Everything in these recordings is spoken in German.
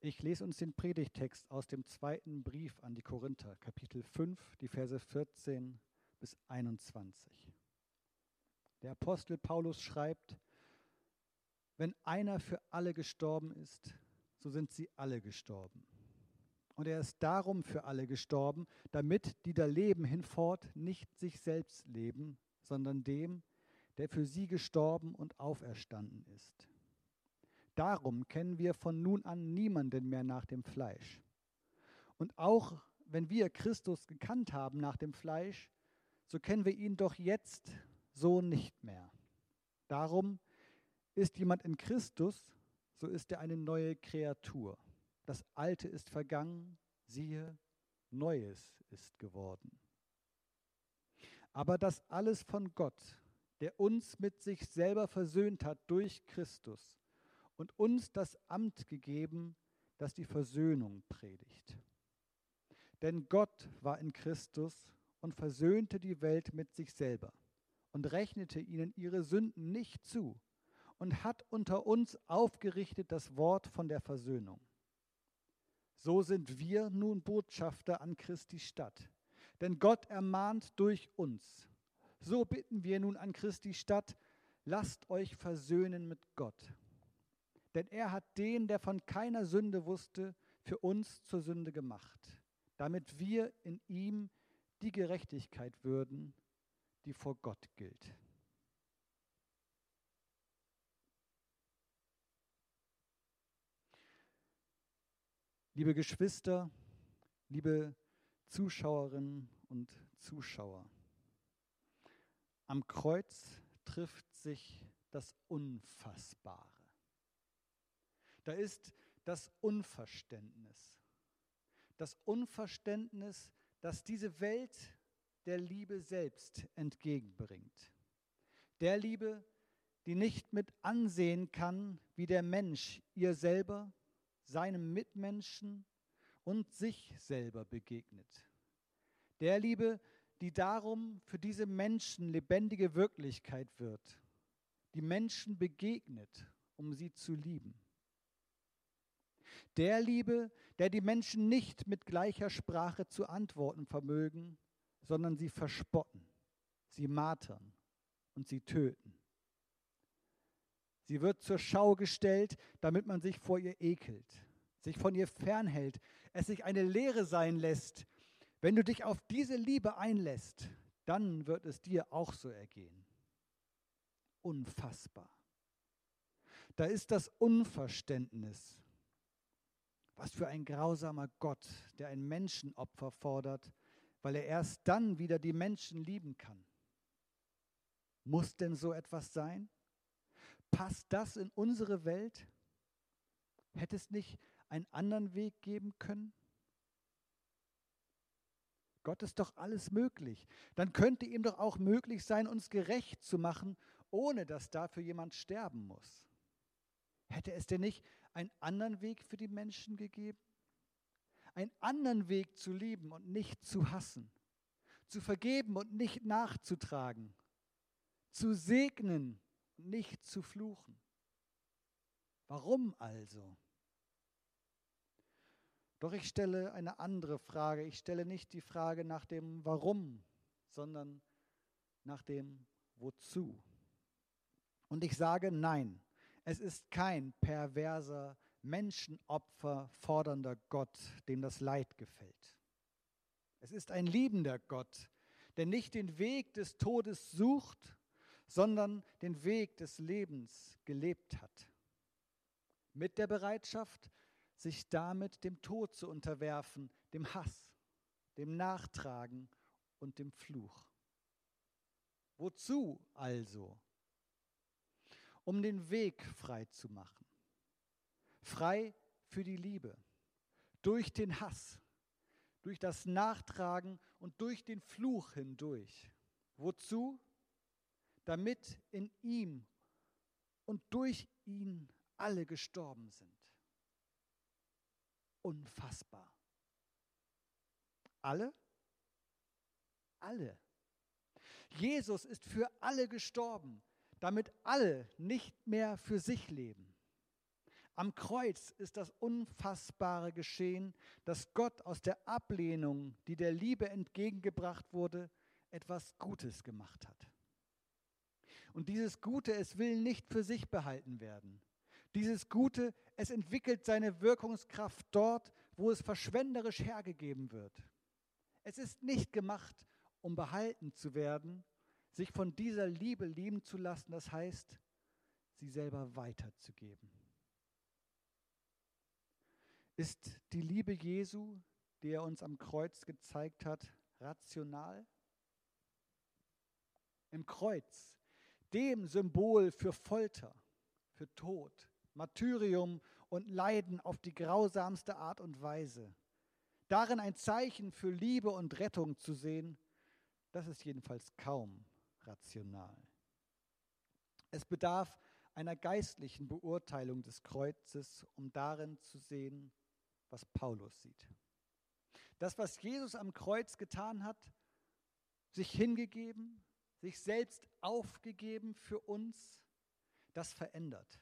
Ich lese uns den Predigtext aus dem zweiten Brief an die Korinther, Kapitel 5, die Verse 14 bis 21. Der Apostel Paulus schreibt, wenn einer für alle gestorben ist, so sind sie alle gestorben. Und er ist darum für alle gestorben, damit die da leben hinfort nicht sich selbst leben, sondern dem, der für sie gestorben und auferstanden ist. Darum kennen wir von nun an niemanden mehr nach dem Fleisch. Und auch wenn wir Christus gekannt haben nach dem Fleisch, so kennen wir ihn doch jetzt so nicht mehr. Darum ist jemand in Christus, so ist er eine neue Kreatur. Das Alte ist vergangen, siehe, Neues ist geworden. Aber das alles von Gott, der uns mit sich selber versöhnt hat durch Christus und uns das Amt gegeben, das die Versöhnung predigt. Denn Gott war in Christus und versöhnte die Welt mit sich selber und rechnete ihnen ihre Sünden nicht zu und hat unter uns aufgerichtet das Wort von der Versöhnung. So sind wir nun Botschafter an Christi Stadt. Denn Gott ermahnt durch uns. So bitten wir nun an Christi Stadt, lasst euch versöhnen mit Gott. Denn er hat den, der von keiner Sünde wusste, für uns zur Sünde gemacht, damit wir in ihm die Gerechtigkeit würden, die vor Gott gilt. Liebe Geschwister, liebe Zuschauerinnen und Zuschauer, am Kreuz trifft sich das Unfassbare. Da ist das Unverständnis. Das Unverständnis, das diese Welt der Liebe selbst entgegenbringt. Der Liebe, die nicht mit ansehen kann, wie der Mensch ihr selber, seinem Mitmenschen und sich selber begegnet. Der Liebe, die darum für diese Menschen lebendige Wirklichkeit wird, die Menschen begegnet, um sie zu lieben. Der Liebe, der die Menschen nicht mit gleicher Sprache zu antworten vermögen, sondern sie verspotten, sie martern und sie töten. Sie wird zur Schau gestellt, damit man sich vor ihr ekelt, sich von ihr fernhält, es sich eine Lehre sein lässt. Wenn du dich auf diese Liebe einlässt, dann wird es dir auch so ergehen. Unfassbar. Da ist das Unverständnis was für ein grausamer Gott, der ein Menschenopfer fordert, weil er erst dann wieder die Menschen lieben kann. Muss denn so etwas sein? Passt das in unsere Welt? Hätte es nicht einen anderen Weg geben können? Gott ist doch alles möglich. Dann könnte ihm doch auch möglich sein, uns gerecht zu machen, ohne dass dafür jemand sterben muss. Hätte es denn nicht einen anderen Weg für die Menschen gegeben? Einen anderen Weg zu lieben und nicht zu hassen, zu vergeben und nicht nachzutragen, zu segnen und nicht zu fluchen. Warum also? Doch ich stelle eine andere Frage. Ich stelle nicht die Frage nach dem Warum, sondern nach dem Wozu. Und ich sage Nein. Es ist kein perverser, Menschenopfer fordernder Gott, dem das Leid gefällt. Es ist ein liebender Gott, der nicht den Weg des Todes sucht, sondern den Weg des Lebens gelebt hat. Mit der Bereitschaft, sich damit dem Tod zu unterwerfen, dem Hass, dem Nachtragen und dem Fluch. Wozu also? Um den Weg frei zu machen. Frei für die Liebe, durch den Hass, durch das Nachtragen und durch den Fluch hindurch. Wozu? Damit in ihm und durch ihn alle gestorben sind. Unfassbar. Alle? Alle. Jesus ist für alle gestorben damit alle nicht mehr für sich leben. Am Kreuz ist das Unfassbare geschehen, dass Gott aus der Ablehnung, die der Liebe entgegengebracht wurde, etwas Gutes gemacht hat. Und dieses Gute, es will nicht für sich behalten werden. Dieses Gute, es entwickelt seine Wirkungskraft dort, wo es verschwenderisch hergegeben wird. Es ist nicht gemacht, um behalten zu werden, sich von dieser Liebe lieben zu lassen, das heißt, sie selber weiterzugeben. Ist die Liebe Jesu, die er uns am Kreuz gezeigt hat, rational? Im Kreuz, dem Symbol für Folter, für Tod, Martyrium und Leiden auf die grausamste Art und Weise. Darin ein Zeichen für Liebe und Rettung zu sehen, das ist jedenfalls kaum rational. Es bedarf einer geistlichen Beurteilung des Kreuzes, um darin zu sehen, was Paulus sieht. Das, was Jesus am Kreuz getan hat, sich hingegeben, sich selbst aufgegeben für uns, das verändert.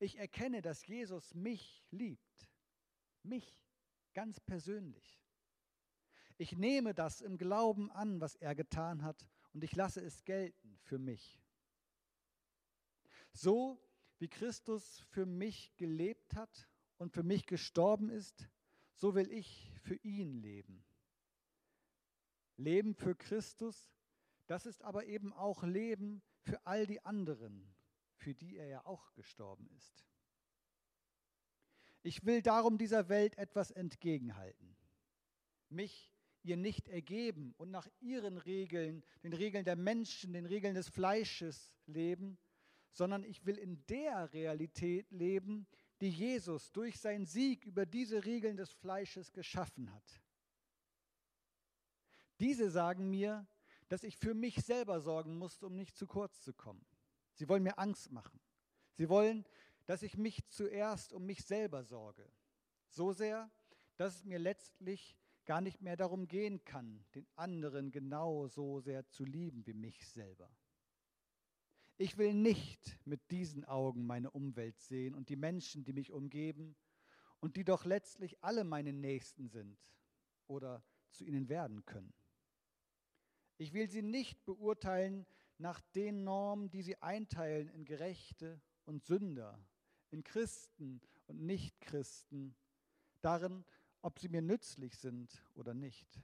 Ich erkenne, dass Jesus mich liebt, mich ganz persönlich. Ich nehme das im Glauben an, was er getan hat, und ich lasse es gelten für mich. So wie Christus für mich gelebt hat und für mich gestorben ist, so will ich für ihn leben. Leben für Christus, das ist aber eben auch Leben für all die anderen, für die er ja auch gestorben ist. Ich will darum dieser Welt etwas entgegenhalten, mich ihr nicht ergeben und nach ihren Regeln, den Regeln der Menschen, den Regeln des Fleisches leben, sondern ich will in der Realität leben, die Jesus durch seinen Sieg über diese Regeln des Fleisches geschaffen hat. Diese sagen mir, dass ich für mich selber sorgen muss, um nicht zu kurz zu kommen. Sie wollen mir Angst machen. Sie wollen, dass ich mich zuerst um mich selber sorge. So sehr, dass es mir letztlich gar nicht mehr darum gehen kann, den anderen genauso sehr zu lieben wie mich selber. Ich will nicht mit diesen Augen meine Umwelt sehen und die Menschen, die mich umgeben und die doch letztlich alle meine Nächsten sind oder zu ihnen werden können. Ich will sie nicht beurteilen nach den Normen, die sie einteilen in Gerechte und Sünder, in Christen und Nichtchristen, darin, ob sie mir nützlich sind oder nicht.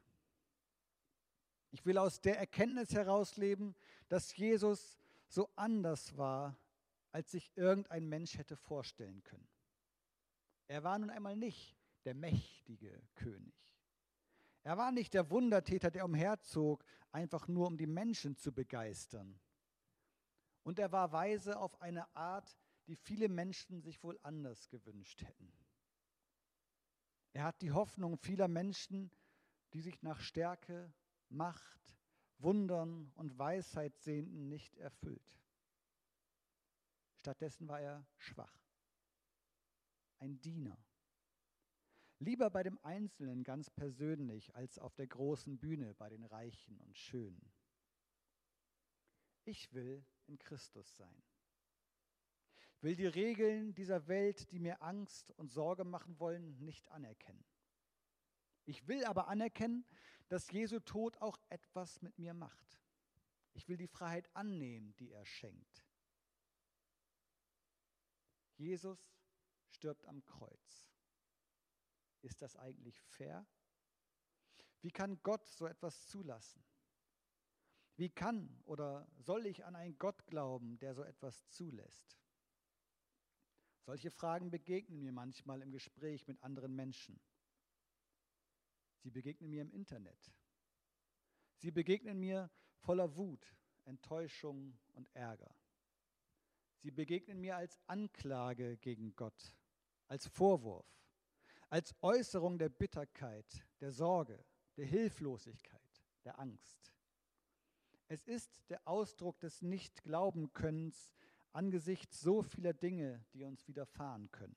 Ich will aus der Erkenntnis herausleben, dass Jesus so anders war, als sich irgendein Mensch hätte vorstellen können. Er war nun einmal nicht der mächtige König. Er war nicht der Wundertäter, der umherzog, einfach nur um die Menschen zu begeistern. Und er war weise auf eine Art, die viele Menschen sich wohl anders gewünscht hätten. Er hat die Hoffnung vieler Menschen, die sich nach Stärke, Macht, Wundern und Weisheit sehnten, nicht erfüllt. Stattdessen war er schwach, ein Diener Lieber bei dem Einzelnen ganz persönlich als auf der großen Bühne bei den Reichen und Schönen. Ich will in Christus sein. Will die Regeln dieser Welt, die mir Angst und Sorge machen wollen, nicht anerkennen. Ich will aber anerkennen, dass Jesu Tod auch etwas mit mir macht. Ich will die Freiheit annehmen, die er schenkt. Jesus stirbt am Kreuz. Ist das eigentlich fair? Wie kann Gott so etwas zulassen? Wie kann oder soll ich an einen Gott glauben, der so etwas zulässt? Solche Fragen begegnen mir manchmal im Gespräch mit anderen Menschen. Sie begegnen mir im Internet. Sie begegnen mir voller Wut, Enttäuschung und Ärger. Sie begegnen mir als Anklage gegen Gott, als Vorwurf als Äußerung der Bitterkeit, der Sorge, der Hilflosigkeit, der Angst. Es ist der Ausdruck des Nicht-Glauben-Könnens angesichts so vieler Dinge, die uns widerfahren können.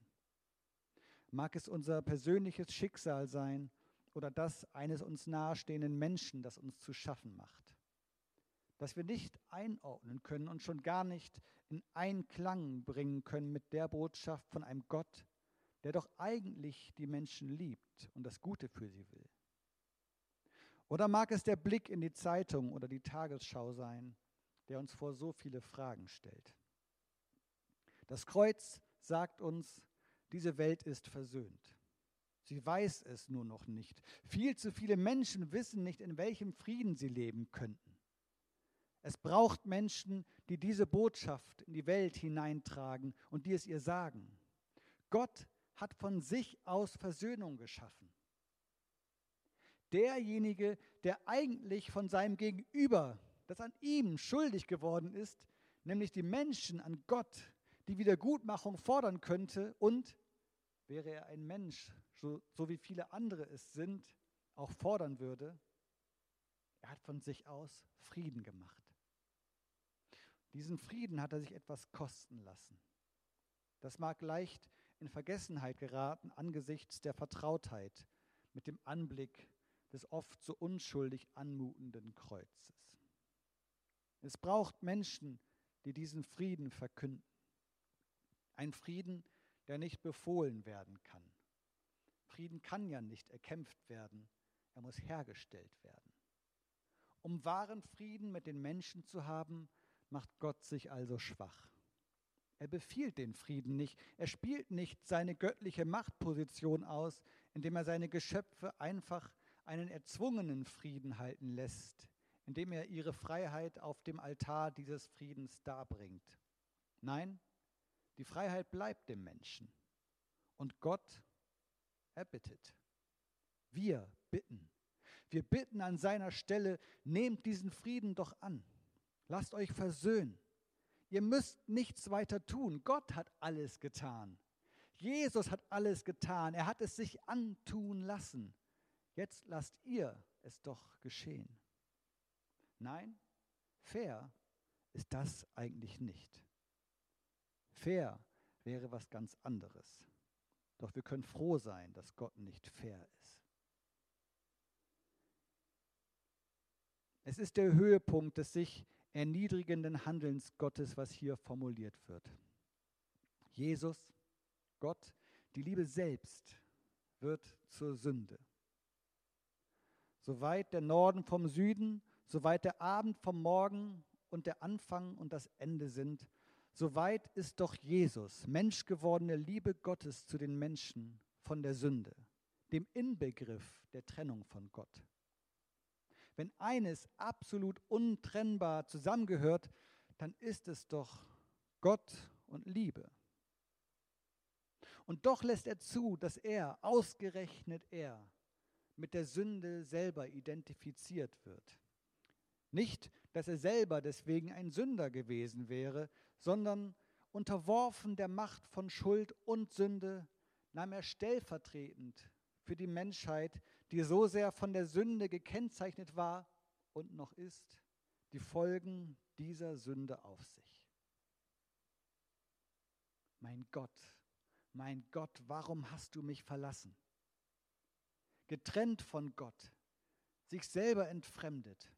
Mag es unser persönliches Schicksal sein oder das eines uns nahestehenden Menschen, das uns zu schaffen macht. Dass wir nicht einordnen können und schon gar nicht in Einklang bringen können mit der Botschaft von einem Gott, der doch eigentlich die Menschen liebt und das Gute für sie will. Oder mag es der Blick in die Zeitung oder die Tagesschau sein, der uns vor so viele Fragen stellt. Das Kreuz sagt uns, diese Welt ist versöhnt. Sie weiß es nur noch nicht. Viel zu viele Menschen wissen nicht, in welchem Frieden sie leben könnten. Es braucht Menschen, die diese Botschaft in die Welt hineintragen und die es ihr sagen. Gott hat von sich aus Versöhnung geschaffen. Derjenige, der eigentlich von seinem Gegenüber, das an ihm schuldig geworden ist, nämlich die Menschen an Gott, die Wiedergutmachung fordern könnte und, wäre er ein Mensch, so, so wie viele andere es sind, auch fordern würde, er hat von sich aus Frieden gemacht. Diesen Frieden hat er sich etwas kosten lassen. Das mag leicht in Vergessenheit geraten angesichts der Vertrautheit mit dem Anblick des oft so unschuldig anmutenden Kreuzes. Es braucht Menschen, die diesen Frieden verkünden. Ein Frieden, der nicht befohlen werden kann. Frieden kann ja nicht erkämpft werden, er muss hergestellt werden. Um wahren Frieden mit den Menschen zu haben, macht Gott sich also schwach. Er befiehlt den Frieden nicht, er spielt nicht seine göttliche Machtposition aus, indem er seine Geschöpfe einfach einen erzwungenen Frieden halten lässt, indem er ihre Freiheit auf dem Altar dieses Friedens darbringt. Nein, die Freiheit bleibt dem Menschen. Und Gott erbittet. Wir bitten. Wir bitten an seiner Stelle, nehmt diesen Frieden doch an. Lasst euch versöhnen. Ihr müsst nichts weiter tun. Gott hat alles getan. Jesus hat alles getan. Er hat es sich antun lassen. Jetzt lasst ihr es doch geschehen. Nein, fair ist das eigentlich nicht. Fair wäre was ganz anderes. Doch wir können froh sein, dass Gott nicht fair ist. Es ist der Höhepunkt des sich erniedrigenden Handelns Gottes, was hier formuliert wird. Jesus, Gott, die Liebe selbst wird zur Sünde. Soweit der Norden vom Süden, soweit der Abend vom Morgen und der Anfang und das Ende sind, soweit ist doch Jesus, menschgewordene Liebe Gottes zu den Menschen von der Sünde, dem Inbegriff der Trennung von Gott. Wenn eines absolut untrennbar zusammengehört, dann ist es doch Gott und Liebe. Und doch lässt er zu, dass er, ausgerechnet er, mit der Sünde selber identifiziert wird. Nicht, dass er selber deswegen ein Sünder gewesen wäre, sondern unterworfen der Macht von Schuld und Sünde nahm er stellvertretend für die Menschheit, die so sehr von der Sünde gekennzeichnet war und noch ist, die Folgen dieser Sünde auf sich. Mein Gott, mein Gott, warum hast du mich verlassen? Getrennt von Gott, sich selber entfremdet.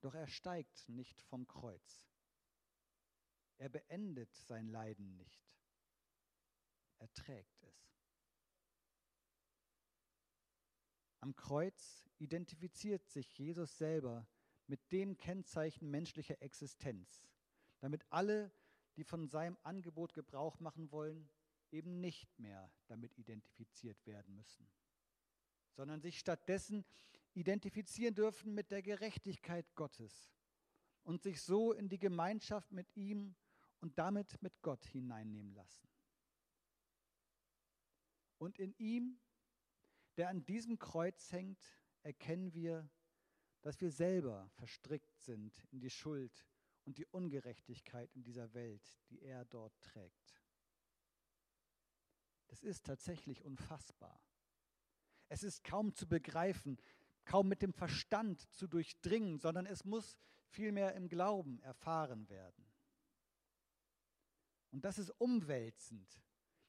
Doch er steigt nicht vom Kreuz. Er beendet sein Leiden nicht. Er trägt es. Am Kreuz identifiziert sich Jesus selber mit dem Kennzeichen menschlicher Existenz, damit alle, die von seinem Angebot Gebrauch machen wollen, eben nicht mehr damit identifiziert werden müssen, sondern sich stattdessen identifizieren dürfen mit der Gerechtigkeit Gottes und sich so in die Gemeinschaft mit ihm und damit mit Gott hineinnehmen lassen. Und in ihm der an diesem Kreuz hängt, erkennen wir, dass wir selber verstrickt sind in die Schuld und die Ungerechtigkeit in dieser Welt, die er dort trägt. Das ist tatsächlich unfassbar. Es ist kaum zu begreifen, kaum mit dem Verstand zu durchdringen, sondern es muss vielmehr im Glauben erfahren werden. Und das ist umwälzend,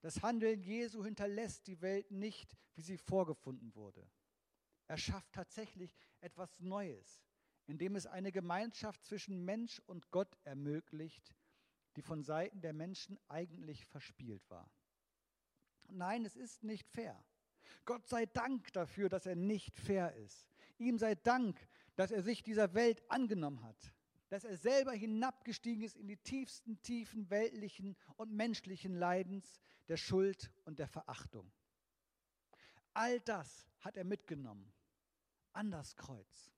das Handeln Jesu hinterlässt die Welt nicht, wie sie vorgefunden wurde. Er schafft tatsächlich etwas Neues, indem es eine Gemeinschaft zwischen Mensch und Gott ermöglicht, die von Seiten der Menschen eigentlich verspielt war. Nein, es ist nicht fair. Gott sei Dank dafür, dass er nicht fair ist. Ihm sei Dank, dass er sich dieser Welt angenommen hat, dass er selber hinabgestiegen ist in die tiefsten Tiefen weltlichen und menschlichen Leidens, der Schuld und der Verachtung. All das hat er mitgenommen an das Kreuz.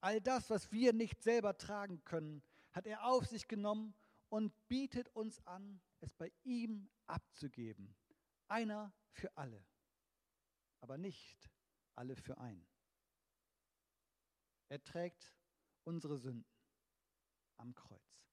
All das, was wir nicht selber tragen können, hat er auf sich genommen und bietet uns an, es bei ihm abzugeben. Einer für alle, aber nicht alle für einen. Er trägt unsere Sünden am Kreuz.